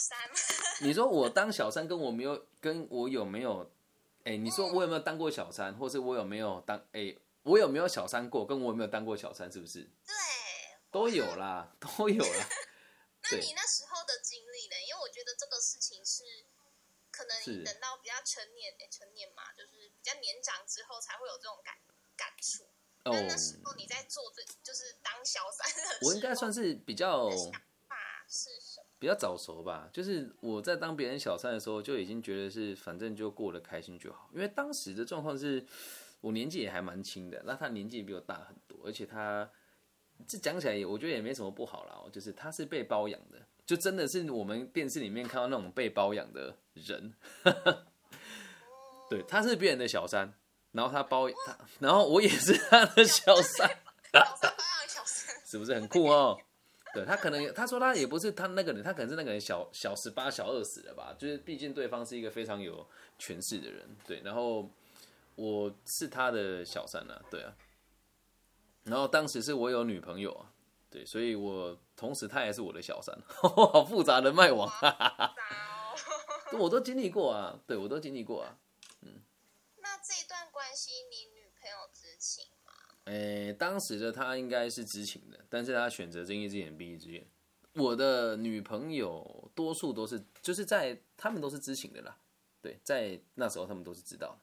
三？你说我当小三，跟我没有，跟我有没有？哎，你说我有没有当过小三，或是我有没有当？哎，我有没有小三过？跟我有没有当过小三，是不是？对，都有啦，都有啦。那你那时候的经历呢？因为我觉得这个事情是，可能你等到比较成年，哎，成年嘛，就是比较年长之后才会有这种感感触。哦。那时候你在做这，就是当小三的时候，我应该算是比较。想法是什么？比较早熟吧，就是我在当别人小三的时候，就已经觉得是反正就过得开心就好。因为当时的状况是，我年纪也还蛮轻的，那他年纪比我大很多，而且他这讲起来也，我觉得也没什么不好啦。就是他是被包养的，就真的是我们电视里面看到那种被包养的人。对，他是别人的小三，然后他包他，然后我也是他的小三，包养小三，是不是很酷哦？对他可能他说他也不是他那个人，他可能是那个人小小十八小二十了吧？就是毕竟对方是一个非常有权势的人，对。然后我是他的小三啊，对啊。然后当时是我有女朋友啊，对，所以我同时他也是我的小三，好复杂的脉网，我都经历过啊，对我都经历过啊，嗯。那这一段关系你女朋友知情？诶，当时的他应该是知情的，但是他选择睁一只眼闭一只眼。我的女朋友多数都是，就是在他们都是知情的啦。对，在那时候他们都是知道。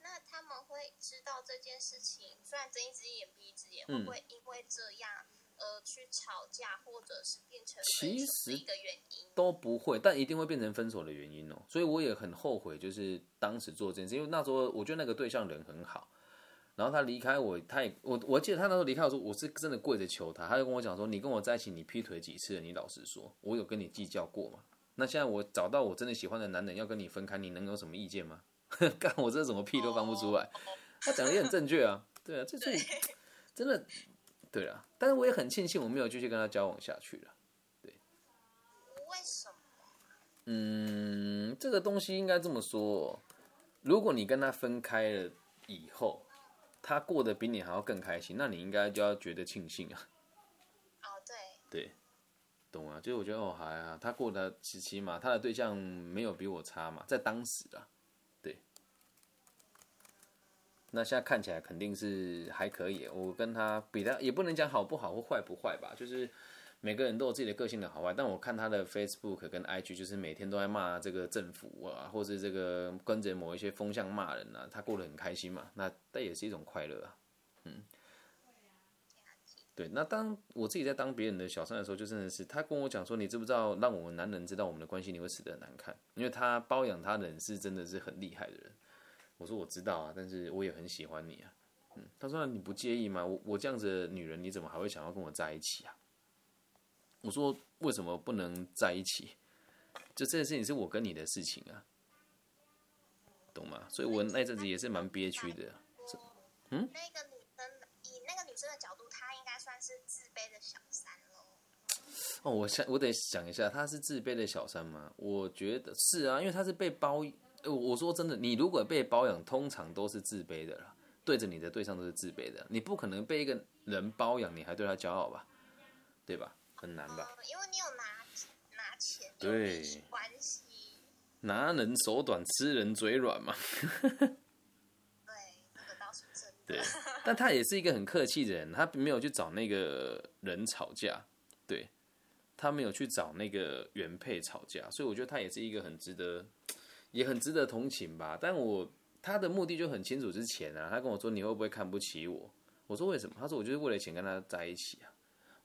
那他们会知道这件事情，虽然睁一只眼闭一只眼，会不会因为这样而去吵架，或者是变成其实一个原因都不会，但一定会变成分手的原因哦。所以我也很后悔，就是当时做这件事，因为那时候我觉得那个对象人很好。然后他离开我，他也我我记得他那时候离开我说我是真的跪着求他，他就跟我讲说你跟我在一起，你劈腿几次了？你老实说，我有跟你计较过吗？那现在我找到我真的喜欢的男人要跟你分开，你能有什么意见吗？干我这怎么屁都放不出来？他讲的也很正确啊，对啊，这是 真的，对啊，但是我也很庆幸我没有继续跟他交往下去了，对。为什么？嗯，这个东西应该这么说，如果你跟他分开了以后。他过得比你还要更开心，那你应该就要觉得庆幸啊。哦，对。对，懂啊。就是我觉得哦，还啊，他过得起起码他的对象没有比我差嘛，在当时啊，对。那现在看起来肯定是还可以，我跟他比他也不能讲好不好或坏不坏吧，就是。每个人都有自己的个性的好坏，但我看他的 Facebook 跟 IG，就是每天都在骂这个政府啊，或是这个跟着某一些风向骂人啊，他过得很开心嘛，那但也是一种快乐啊，嗯，对。那当我自己在当别人的小三的时候，就真的是他跟我讲说，你知不知道，让我们男人知道我们的关系，你会死得很难看，因为他包养他人是真的是很厉害的人。我说我知道啊，但是我也很喜欢你啊，嗯，他说你不介意吗？我我这样子的女人，你怎么还会想要跟我在一起啊？我说为什么不能在一起？就这件事情是我跟你的事情啊，懂吗？所以我那阵子也是蛮憋屈的。嗯，那个女生以那个女生的角度，她应该算是自卑的小三喽。哦，我想我得想一下，她是自卑的小三吗？我觉得是啊，因为她是被包。我说真的，你如果被包养，通常都是自卑的啦。对着你的对象都是自卑的，你不可能被一个人包养，你还对他骄傲吧？对吧？很难吧？因为你有拿拿钱，对关系，拿人手短，吃人嘴软嘛。对，这个倒是真的。对，但他也是一个很客气的人，他没有去找那个人吵架，对他没有去找那个原配吵架，所以我觉得他也是一个很值得，也很值得同情吧。但我他的目的就很清楚，之前啊。他跟我说你会不会看不起我？我说为什么？他说我就是为了钱跟他在一起啊。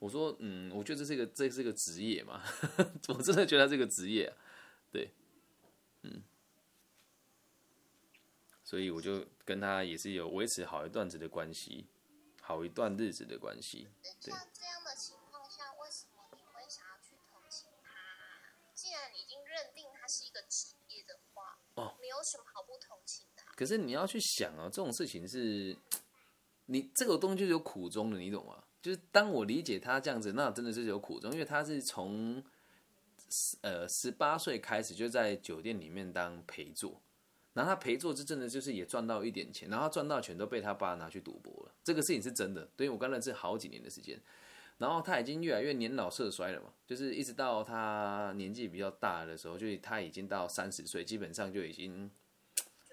我说，嗯，我觉得这是一个，这是一个职业嘛，我真的觉得这个职业，对，嗯，所以我就跟他也是有维持好一段子的关系，好一段日子的关系。像这样的情况下，为什么你会想要去同情他？既然已经认定他是一个职业的话，哦，没有什么好不同情的。可是你要去想啊，这种事情是，你这个东西是有苦衷的，你懂吗？就是当我理解他这样子，那真的是有苦衷，因为他是从呃十八岁开始就在酒店里面当陪坐，然后他陪坐是真的就是也赚到一点钱，然后赚到钱都被他爸拿去赌博了，这个事情是真的，对于我刚认识好几年的时间，然后他已经越来越年老色衰了嘛，就是一直到他年纪比较大的时候，就是他已经到三十岁，基本上就已经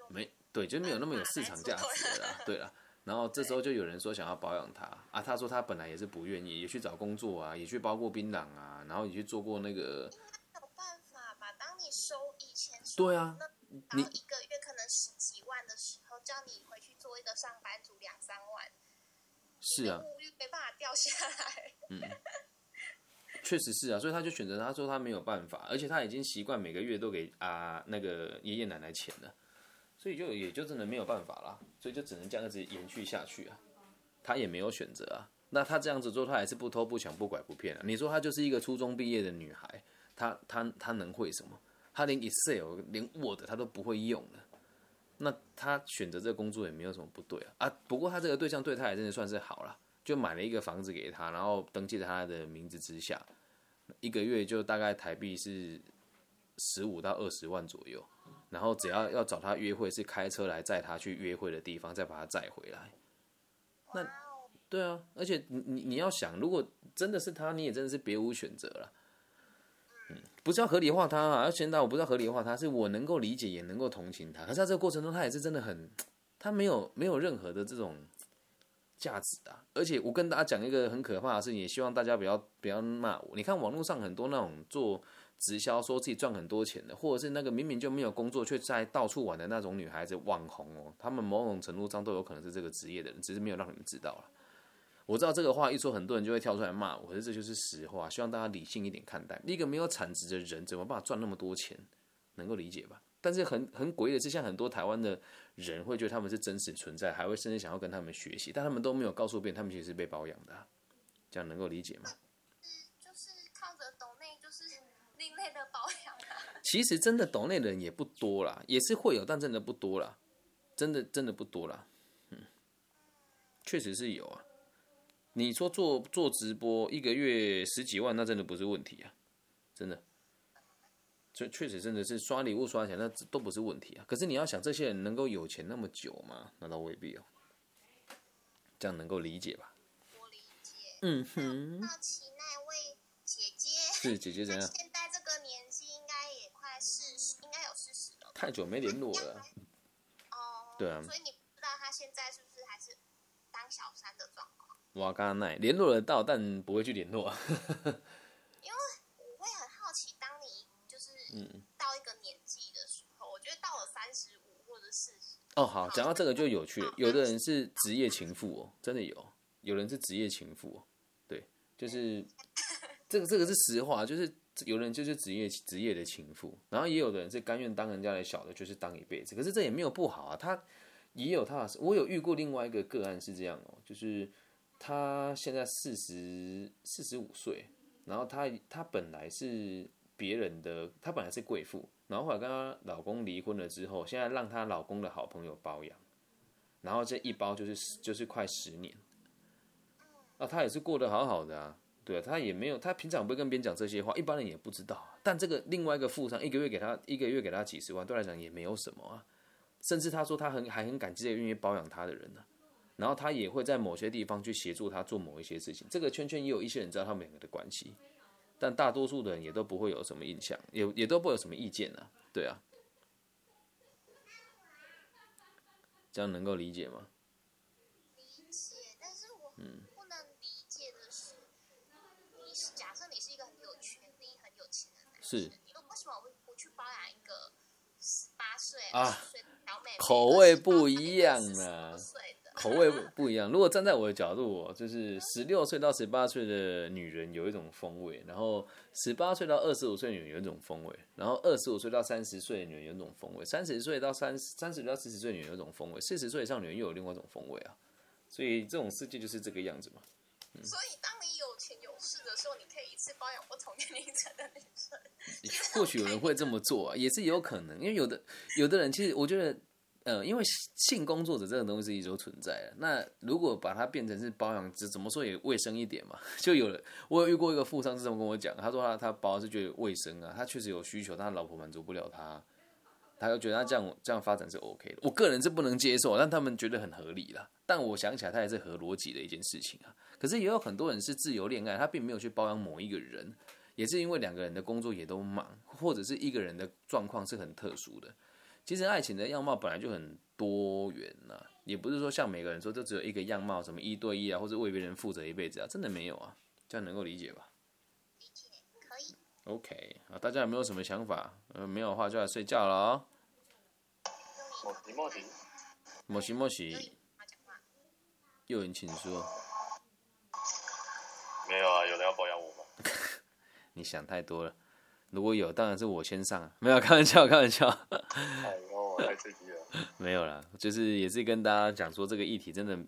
没对，就没有那么有市场价值了。对了，然后这时候就有人说想要保养他啊，他说他本来也是不愿意，也去找工作啊，也去包过槟榔啊，然后也去做过那个。没有办法嘛？当你收以前对啊，你一个月可能十几万的时候，叫你回去做一个上班族两三万。是啊，物欲没办法掉下来。嗯，确实是啊，所以他就选择他说他没有办法，而且他已经习惯每个月都给啊那个爷爷奶奶钱了，所以就也就真的没有办法了，所以就只能这样子延续下去啊。他也没有选择啊，那他这样子做，他还是不偷不抢不拐不骗啊。你说他就是一个初中毕业的女孩，她她她能会什么？她连 Excel 连 Word 她都不会用了。那她选择这工作也没有什么不对啊啊！不过她这个对象对她也真的算是好了，就买了一个房子给她，然后登记在她的名字之下，一个月就大概台币是十五到二十万左右，然后只要要找他约会，是开车来载他去约会的地方，再把他载回来。那对啊，而且你你你要想，如果真的是他，你也真的是别无选择了。嗯不是要合理化他啊，而现在我不是要合理化他，是我能够理解也能够同情他。可是在这个过程中，他也是真的很，他没有没有任何的这种价值啊。而且我跟大家讲一个很可怕的事情，也希望大家不要不要骂我。你看网络上很多那种做直销，说自己赚很多钱的，或者是那个明明就没有工作却在到处玩的那种女孩子网红哦，他们某种程度上都有可能是这个职业的人，只是没有让你们知道了。我知道这个话一说，很多人就会跳出来骂我，可是这就是实话。希望大家理性一点看待。一个没有产值的人，怎么办法赚那么多钱？能够理解吧？但是很很诡异的是，像很多台湾的人会觉得他们是真实存在，还会甚至想要跟他们学习，但他们都没有告诉别人，他们其实是被包养的。这样能够理解吗？其实真的懂内的人也不多啦，也是会有，但真的不多啦，真的真的不多啦。嗯，确实是有啊。你说做做直播一个月十几万，那真的不是问题啊，真的，确确实真的是刷礼物刷钱，那都不是问题啊。可是你要想，这些人能够有钱那么久吗？那倒未必哦。这样能够理解吧？我理解。嗯哼。好奇那位姐姐是姐姐怎样？太久没联络了。哦。对啊。所以你不知道他现在是不是还是当小三的状况？哇，刚刚那联络得到，但不会去联络。因为我会很好奇，当你就是到一个年纪的时候，我觉得到了三十五或者四十。哦，好，讲到这个就有趣了。有的人是职业情妇哦，真的有；有人是职业情妇哦，对，就是 这个这个是实话，就是有人就是职业职业的情妇，然后也有的人是甘愿当人家的小的，就是当一辈子。可是这也没有不好啊，他也有他，我有遇过另外一个个案是这样哦，就是。她现在四十四十五岁，然后她她本来是别人的，她本来是贵妇，然后后来跟她老公离婚了之后，现在让她老公的好朋友包养，然后这一包就是就是快十年，啊，她也是过得好好的啊，对，他也没有，他平常不会跟别人讲这些话，一般人也不知道，但这个另外一个富商一个月给他一个月给他几十万，对来讲也没有什么啊，甚至他说他很还很感激这个愿意包养他的人呢。然后他也会在某些地方去协助他做某一些事情。这个圈圈也有一些人知道他们两个的关系，但大多数的人也都不会有什么印象，也也都不会有什么意见啊。对啊，这样能够理解吗？理解，但是我不能理解的是，你假设你是一个很有权利、很有钱的男人，是，你为什么不去包养一个十八岁、啊小妹妹？口味不一样啊。口味不一样。如果站在我的角度，哦，就是十六岁到十八岁的女人有一种风味，然后十八岁到二十五岁女人有一种风味，然后二十五岁到三十岁的女人有一种风味，三十岁到三三十到四十岁女人有一种风味，四十岁以上女人又有另外一种风味啊。所以这种世界就是这个样子嘛。所以当你有钱有势的时候，你可以一次包养不同年龄层的女生。或许有人会这么做啊，也是有可能，因为有的有的人其实我觉得。呃，因为性工作者这种东西是一直都存在的。那如果把它变成是包养，怎怎么说也卫生一点嘛？就有人，我有遇过一个富商，是这么跟我讲，他说他他包是觉得卫生啊，他确实有需求，但他老婆满足不了他。他就觉得他这样这样发展是 OK 的。我个人是不能接受，但他们觉得很合理啦。但我想起来，他也是合逻辑的一件事情啊。可是也有很多人是自由恋爱，他并没有去包养某一个人，也是因为两个人的工作也都忙，或者是一个人的状况是很特殊的。其实爱情的样貌本来就很多元呐，也不是说像每个人说就只有一个样貌，什么一对一啊，或者为别人负责一辈子啊，真的没有啊。这样能够理解吧？OK，啊，大家有没有什么想法？呃，没有的话就来睡觉了哦。莫西莫西，莫西莫西，有人请说。没有啊，有人要包养我吗？你想太多了。如果有，当然是我先上。没有，开玩笑，开玩笑。哎呦，太刺激了。没有啦，就是也是跟大家讲说，这个议题真的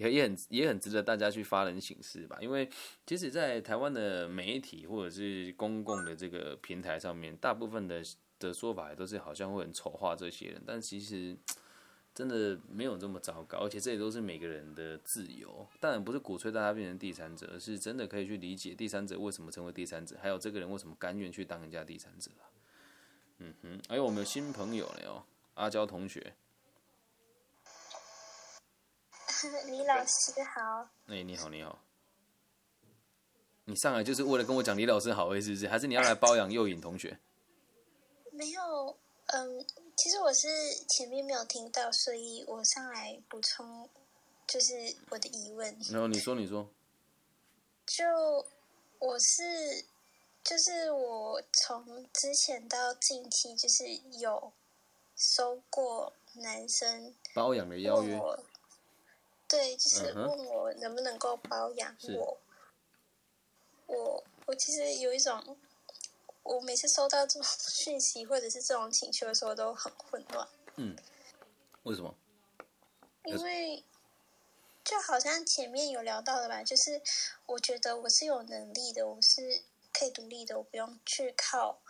也也很也很值得大家去发人省思吧。因为即使在台湾的媒体或者是公共的这个平台上面，大部分的。的说法也都是好像会很丑化这些人，但其实真的没有这么糟糕，而且这也都是每个人的自由。当然不是鼓吹大家变成第三者，而是真的可以去理解第三者为什么成为第三者，还有这个人为什么甘愿去当人家第三者嗯哼，还有我们有新朋友了哟，阿娇同学。李老师好。哎，你好，你好。你上来就是为了跟我讲李老师好，是不是？还是你要来包养诱引同学？没有，嗯，其实我是前面没有听到，所以我上来补充，就是我的疑问。然后你说，你说，就我是，就是我从之前到近期，就是有收过男生包养的邀约，对，就是问我能不能够包养我，我我其实有一种。我每次收到这种 讯息或者是这种请求的时候都很混乱。嗯，为什么？因为就好像前面有聊到的吧，就是我觉得我是有能力的，我是可以独立的，我不用去靠。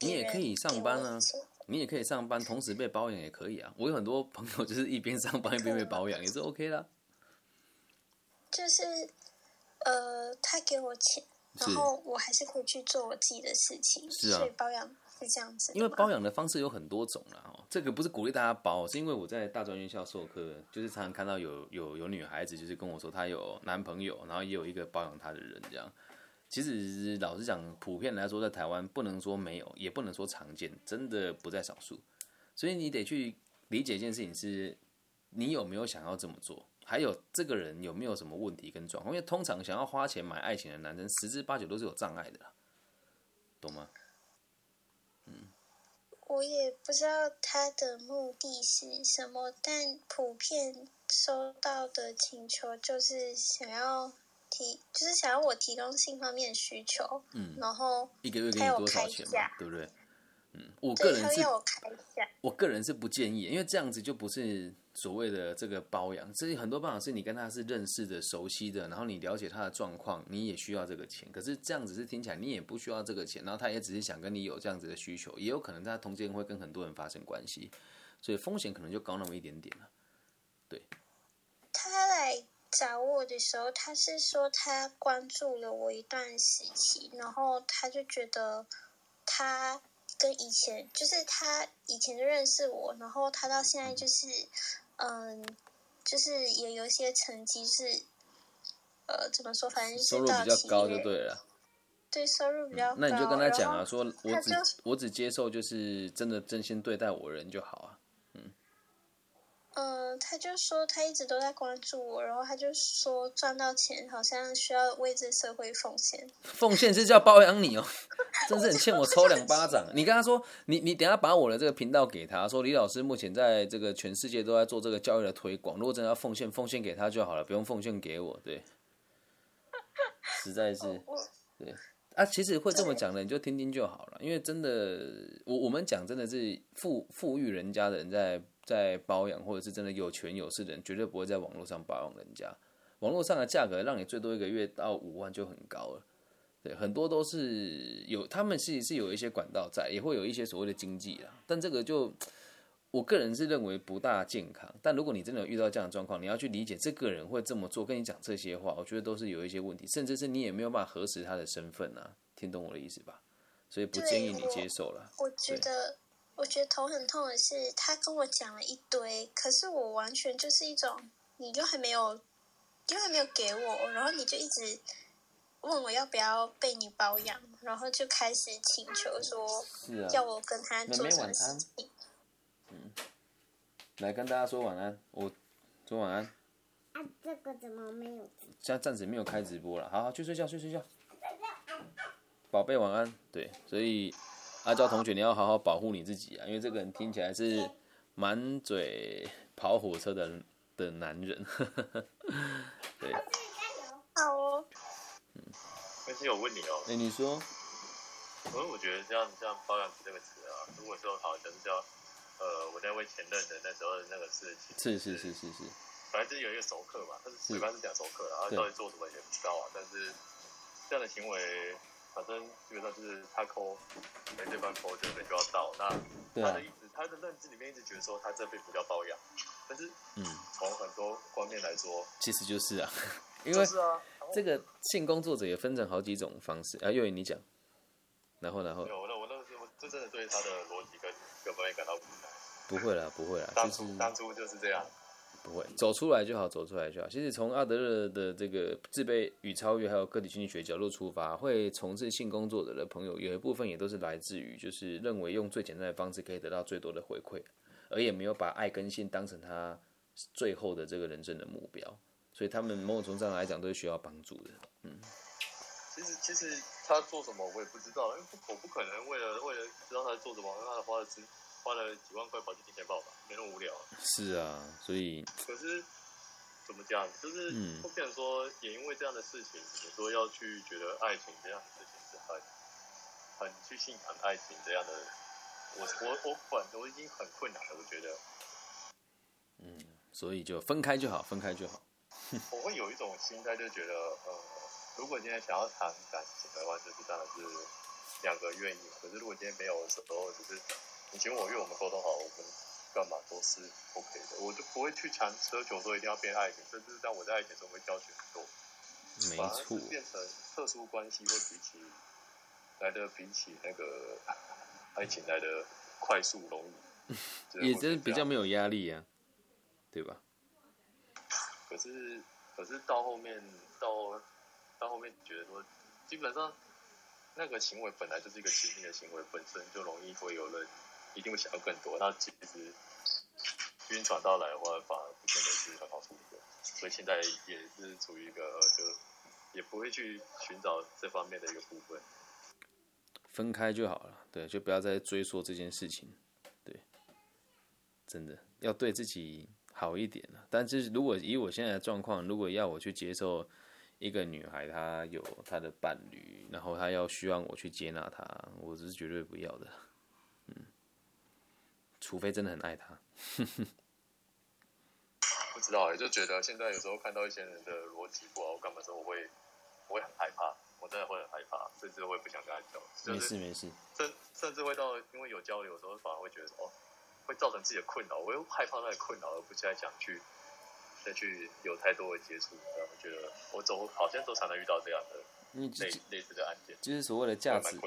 你也可以上班啊，你也可以上班，同时被包养也可以啊。我有很多朋友就是一边上班一边被包养，也是 OK 的。就是呃，他给我钱。然后我还是会去做我自己的事情，所以包养是这样子。因为包养的方式有很多种啦哦，这个不是鼓励大家包，是因为我在大专院校授课，就是常常看到有有有女孩子就是跟我说她有男朋友，然后也有一个包养她的人这样。其实老实讲，普遍来说在台湾不能说没有，也不能说常见，真的不在少数。所以你得去理解一件事情是，你有没有想要这么做？还有这个人有没有什么问题跟状况？因为通常想要花钱买爱情的男生，十之八九都是有障碍的，懂吗？嗯，我也不知道他的目的是什么，但普遍收到的请求就是想要提，就是想要我提供性方面的需求，嗯，然后一个月给你多少钱嘛，对不对？嗯，我个人是，我个人是不建议，因为这样子就不是所谓的这个包养。这些很多办法是你跟他是认识的、熟悉的，然后你了解他的状况，你也需要这个钱。可是这样子是听起来你也不需要这个钱，然后他也只是想跟你有这样子的需求，也有可能他同间会跟很多人发生关系，所以风险可能就高那么一点点了。对，找我的时候，他是说他关注了我一段时期，然后他就觉得他。跟以前就是他以前就认识我，然后他到现在就是，嗯，就是也有一些成绩是，呃，怎么说？反正就是收入比较高就对了。对，收入比较高。那你就跟他讲啊，说我只我只接受就是真的真心对待我人就好啊。嗯，他就说他一直都在关注我，然后他就说赚到钱好像需要为这社会奉献。奉献是叫包养你哦，真是很欠我抽两巴掌。你跟他说，你你等下把我的这个频道给他说，李老师目前在这个全世界都在做这个教育的推广，如果真的要奉献，奉献给他就好了，不用奉献给我。对，实在是对啊，其实会这么讲的，你就听听就好了，因为真的，我我们讲真的是富富裕人家的人在。在包养或者是真的有权有势的人，绝对不会在网络上包养人家。网络上的价格让你最多一个月到五万就很高了。对，很多都是有，他们其实是有一些管道在，也会有一些所谓的经济啊。但这个就我个人是认为不大健康。但如果你真的有遇到这样的状况，你要去理解这个人会这么做，跟你讲这些话，我觉得都是有一些问题，甚至是你也没有办法核实他的身份啊。听懂我的意思吧？所以不建议你接受了。我觉得。我觉得头很痛的是，他跟我讲了一堆，可是我完全就是一种，你就还没有，就还没有给我，然后你就一直问我要不要被你包养，然后就开始请求说，要我跟他做什么事情。嗯，来跟大家说晚安，我说晚安。啊，这个怎么没有？现在暂时没有开直播了，好好去睡觉，去睡觉。宝贝晚安，对，所以阿娇同学你要好好保护你自己啊，因为这个人听起来是满嘴跑火车的的男人，对。好哦。嗯，而且我问你哦，哎，你说，可是我觉得这样这样包养这个词啊，如果说好像是叫呃我那位前任的那时候的那个事情，是是是是是，反正就是有一个熟客嘛，他是嘴巴是讲熟客，然后到底做什么也不知道啊，但是这样的行为。反正基本上就是他抠，没对方抠，就没就要到。那他的意思，他的认知里面一直觉得说他这边不叫包养，但是，嗯，从很多方面来说，其实就是啊，因为这个性工作者也分成好几种方式啊。又颖，你讲，然后然后，有那我那个时候就真的对他的逻辑跟各方面感到不解。不会啦，不会啦，当初当初就是这样。不会走出来就好，走出来就好。其实从阿德勒的这个自卑与超越，还有个体经济学角度出发，会从事性工作者的朋友，有一部分也都是来自于，就是认为用最简单的方式可以得到最多的回馈，而也没有把爱跟性当成他最后的这个人生的目标。所以他们某种程度上来讲，都是需要帮助的。嗯，其实其实他做什么我也不知道，因为我不可能为了为了知道他在做什么，让他花的资。花了几万块跑去金钱豹吧，没那么无聊。是啊，所以可是怎么讲，就是会变成说，也因为这样的事情，你说要去觉得爱情这样的事情是很很去信仰爱情这样的，我我我管我已经很困难了，我觉得。嗯，所以就分开就好，分开就好。我会有一种心态，就觉得呃，如果今天想要谈感情的话，就是当然是两个愿意。可是如果今天没有的时候，就是。你请我因为我们沟通好，我们干嘛都是 OK 的，我就不会去强奢求说一定要变爱情，甚至在我在爱情中会挑选很多，没错，变成特殊关系会比起来的比起那个爱情来的快速容易，也真比较没有压力呀，对吧？可是可是到后面到到后面觉得说，基本上那个行为本来就是一个亲密的行为，本身就容易会有人。一定会想要更多，那其实晕船到来的话，反而不见得是很好处理的。所以现在也是处于一个就也不会去寻找这方面的一个部分，分开就好了。对，就不要再追溯这件事情。对，真的要对自己好一点了。但是如果以我现在的状况，如果要我去接受一个女孩，她有她的伴侣，然后她要希望我去接纳她，我是绝对不要的。除非真的很爱他，不知道哎，就觉得现在有时候看到一些人的逻辑不好，干嘛时候我会我会很害怕，我真的会很害怕，甚至会不想跟他交流。没事没事，甚甚至会到因为有交流的时候，反而会觉得哦，会造成自己的困扰，我又害怕那个困扰，而不再想去再去有太多的接触，然后觉得我总好像都常常遇到这样的。类类似的案件，就是所谓的价值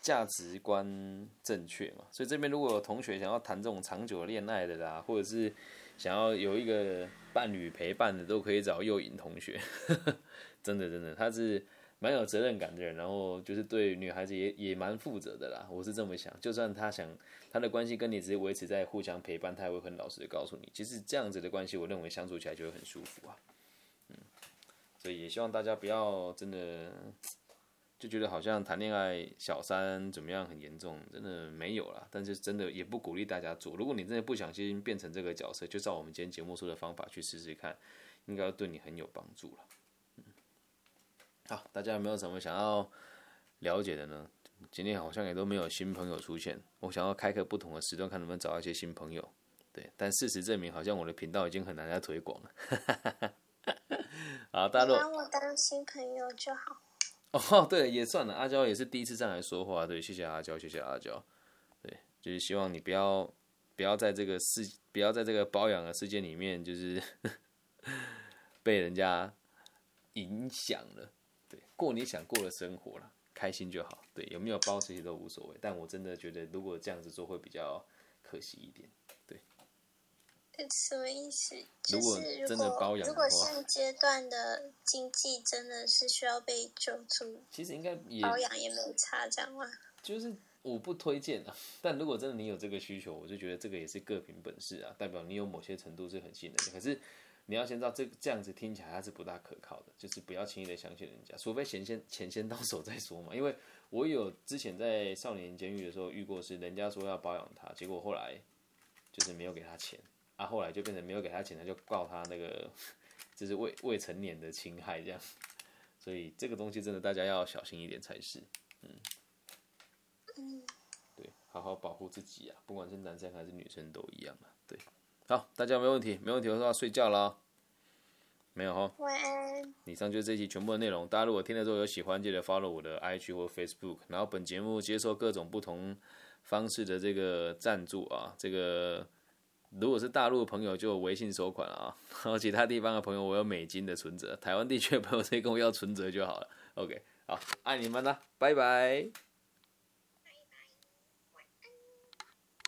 价值观正确嘛。所以这边如果有同学想要谈这种长久恋爱的啦，或者是想要有一个伴侣陪伴的，都可以找幼颖同学。真的真的，他是蛮有责任感的人，然后就是对女孩子也也蛮负责的啦。我是这么想，就算他想他的关系跟你只是维持在互相陪伴，他也会很老实的告诉你，其实这样子的关系，我认为相处起来就会很舒服啊。所以也希望大家不要真的就觉得好像谈恋爱小三怎么样很严重，真的没有啦。但是真的也不鼓励大家做。如果你真的不小心变成这个角色，就照我们今天节目说的方法去试试看，应该对你很有帮助了。好，大家有没有什么想要了解的呢？今天好像也都没有新朋友出现，我想要开个不同的时段，看能不能找到一些新朋友。对，但事实证明，好像我的频道已经很难再推广了。好，大陆。把我当新朋友就好。哦，对，也算了。阿娇也是第一次上来说话，对，谢谢阿娇，谢谢阿娇。对，就是希望你不要不要在这个世，不要在这个包养的世界里面，就是 被人家影响了。对，过你想过的生活了。开心就好。对，有没有包这些都无所谓。但我真的觉得，如果这样子做会比较可惜一点。对。什么意思？如果真的包养，如果现阶段的经济真的是需要被救助，其实应该也包养也没有差，这样吗？就是我不推荐啊。但如果真的你有这个需求，我就觉得这个也是各凭本事啊，代表你有某些程度是很信任的。可是。你要先知道，这这样子听起来它是不大可靠的，就是不要轻易的相信人家，除非钱先钱先到手再说嘛。因为我有之前在少年监狱的时候遇过，是人家说要包养他，结果后来就是没有给他钱，啊，后来就变成没有给他钱，他就告他那个就是未未成年的侵害这样，所以这个东西真的大家要小心一点才是，嗯，对，好好保护自己啊，不管是男生还是女生都一样啊，对。好，大家没问题，没问题的话睡觉了。没有哈。晚安。以上就是这期全部的内容。大家如果听了之后有喜欢，记得 follow 我的 IG 或 Facebook。然后本节目接受各种不同方式的这个赞助啊，这个如果是大陆朋友就微信收款啊，然后其他地方的朋友我有美金的存折，台湾地区的朋友直接跟我要存折就好了。OK，好，爱你们啦，拜拜。